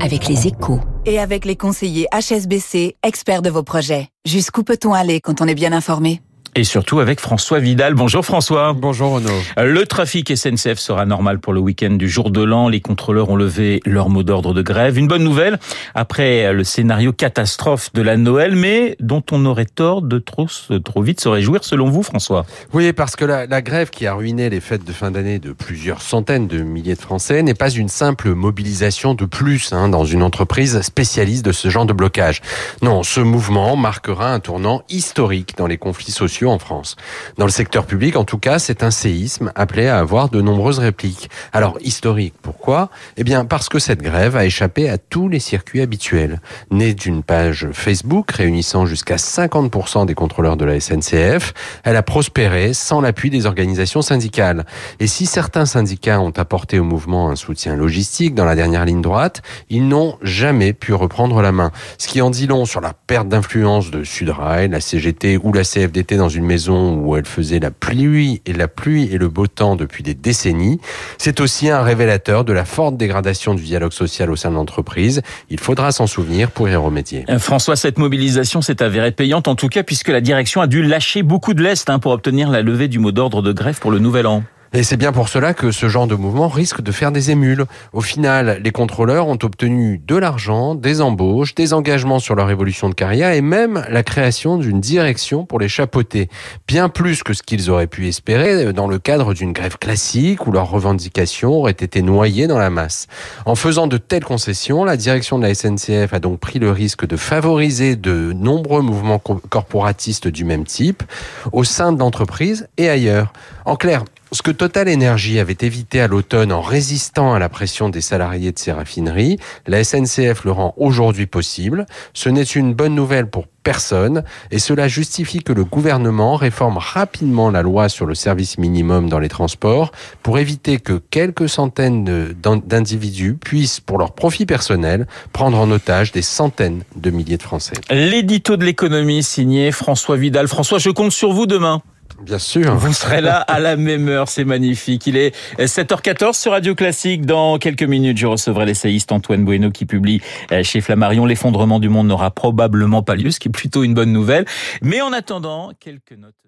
Avec les échos. Et avec les conseillers HSBC, experts de vos projets. Jusqu'où peut-on aller quand on est bien informé? Et surtout avec François Vidal. Bonjour François. Bonjour Renaud. Le trafic SNCF sera normal pour le week-end du jour de l'an. Les contrôleurs ont levé leur mot d'ordre de grève. Une bonne nouvelle après le scénario catastrophe de la Noël, mais dont on aurait tort de trop, trop vite se réjouir selon vous François? Oui, parce que la, la grève qui a ruiné les fêtes de fin d'année de plusieurs centaines de milliers de Français n'est pas une simple mobilisation de plus hein, dans une entreprise spécialiste de ce genre de blocage. Non, ce mouvement marquera un tournant historique dans les conflits sociaux en France. Dans le secteur public, en tout cas, c'est un séisme appelé à avoir de nombreuses répliques. Alors, historique, pourquoi? Eh bien, parce que cette grève a échappé à tous les circuits habituels. Née d'une page Facebook réunissant jusqu'à 50% des contrôleurs de la SNCF, elle a prospéré sans l'appui des organisations syndicales. Et si certains syndicats ont apporté au mouvement un soutien logistique dans la dernière ligne droite, ils n'ont jamais pu reprendre la main. Ce qui en dit long sur la perte d'influence de Sudrail, la CGT ou la CFDT dans une maison où elle faisait la pluie et la pluie et le beau temps depuis des décennies. C'est aussi un révélateur de la forte dégradation du dialogue social au sein de l'entreprise. Il faudra s'en souvenir pour y remédier. Euh, François, cette mobilisation s'est avérée payante en tout cas puisque la direction a dû lâcher beaucoup de lest hein, pour obtenir la levée du mot d'ordre de grève pour le nouvel an. Et c'est bien pour cela que ce genre de mouvement risque de faire des émules. Au final, les contrôleurs ont obtenu de l'argent, des embauches, des engagements sur leur évolution de carrière et même la création d'une direction pour les chapeauter. Bien plus que ce qu'ils auraient pu espérer dans le cadre d'une grève classique où leurs revendications auraient été noyées dans la masse. En faisant de telles concessions, la direction de la SNCF a donc pris le risque de favoriser de nombreux mouvements corporatistes du même type au sein de l'entreprise et ailleurs. En clair, ce que Total Energy avait évité à l'automne en résistant à la pression des salariés de ses raffineries, la SNCF le rend aujourd'hui possible. Ce n'est une bonne nouvelle pour personne et cela justifie que le gouvernement réforme rapidement la loi sur le service minimum dans les transports pour éviter que quelques centaines d'individus puissent, pour leur profit personnel, prendre en otage des centaines de milliers de Français. L'édito de l'économie signé François Vidal. François, je compte sur vous demain. Bien sûr. Vous serez là à la même heure, c'est magnifique. Il est 7h14 sur Radio Classique. Dans quelques minutes, je recevrai l'essayiste Antoine Bueno qui publie euh, chez Flammarion L'effondrement du monde n'aura probablement pas lieu, ce qui est plutôt une bonne nouvelle. Mais en attendant, quelques notes.